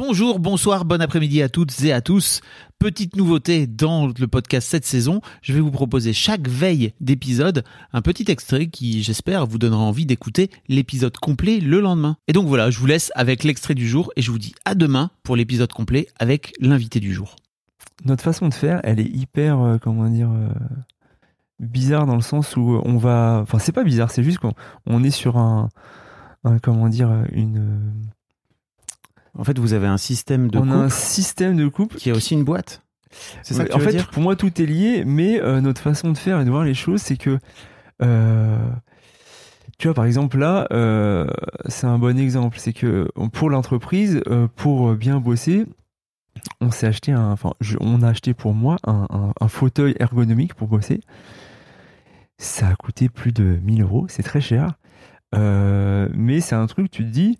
Bonjour, bonsoir, bon après-midi à toutes et à tous. Petite nouveauté dans le podcast cette saison, je vais vous proposer chaque veille d'épisode un petit extrait qui, j'espère, vous donnera envie d'écouter l'épisode complet le lendemain. Et donc voilà, je vous laisse avec l'extrait du jour et je vous dis à demain pour l'épisode complet avec l'invité du jour. Notre façon de faire, elle est hyper, euh, comment dire, euh, bizarre dans le sens où on va. Enfin, c'est pas bizarre, c'est juste qu'on on est sur un, comment dire, une. En fait, vous avez un système de on a un système de couple qui a aussi une boîte. C'est ça que tu en veux fait, dire? Pour moi, tout est lié, mais euh, notre façon de faire et de voir les choses, c'est que. euh, tu vois, par exemple, là, euh, c'est un bon exemple. C'est que pour l'entreprise, pour bien bosser, on s'est acheté un. Enfin, je- on a acheté pour moi un, un- un fauteuil ergonomique pour bosser. Ça a coûté plus de 1000 euros, c'est très cher. Mais c'est un truc, tu te dis,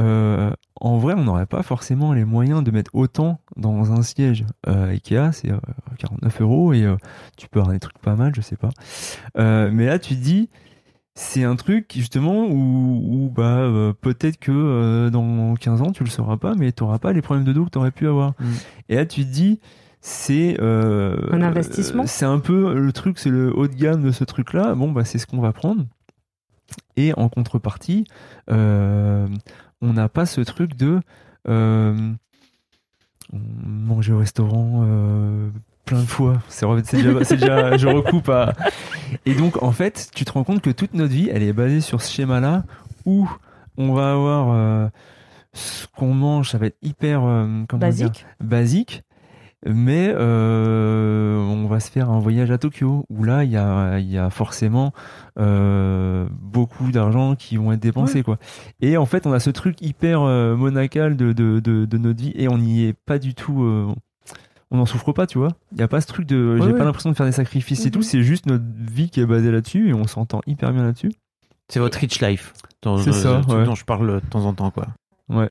euh, en vrai, on n'aurait pas forcément les moyens de mettre autant dans un siège. Euh, Ikea, c'est euh, 49 euros et euh, tu peux avoir des trucs pas mal, je sais pas. Euh, mais là, tu te dis, c'est un truc justement où, où, bah, euh, peut-être que euh, dans 15 ans, tu le sauras pas, mais tu n'auras pas les problèmes de dos que tu aurais pu avoir. Mm. Et là, tu te dis, c'est euh, Un investissement? euh, C'est un peu le truc, c'est le haut de gamme de ce truc-là. Bon, bah, c'est ce qu'on va prendre. Et en contrepartie, euh, on n'a pas ce truc de euh, manger au restaurant euh, plein de fois. C'est déjà, je recoupe à. Et donc, en fait, tu te rends compte que toute notre vie, elle est basée sur ce schéma-là où on va avoir euh, ce qu'on mange, ça va être hyper dire, Basique. basique. Mais va se faire un voyage à Tokyo où là il y a, il y a forcément euh, beaucoup d'argent qui vont être dépensés quoi. Et en fait on a ce truc hyper euh, monacal de, de, de, de notre vie et on n'y est pas du tout. euh, on n'en souffre pas tu vois. Il n'y a pas ce truc de. Ouais, J'ai ouais. pas l'impression de faire des sacrifices et Mhm. tout. C'est juste notre vie qui est basée là-dessus et on s'entend hyper bien là-dessus. C'est votre rich life C'est ça, ouais. dont je parle de temps en temps quoi. Ouais.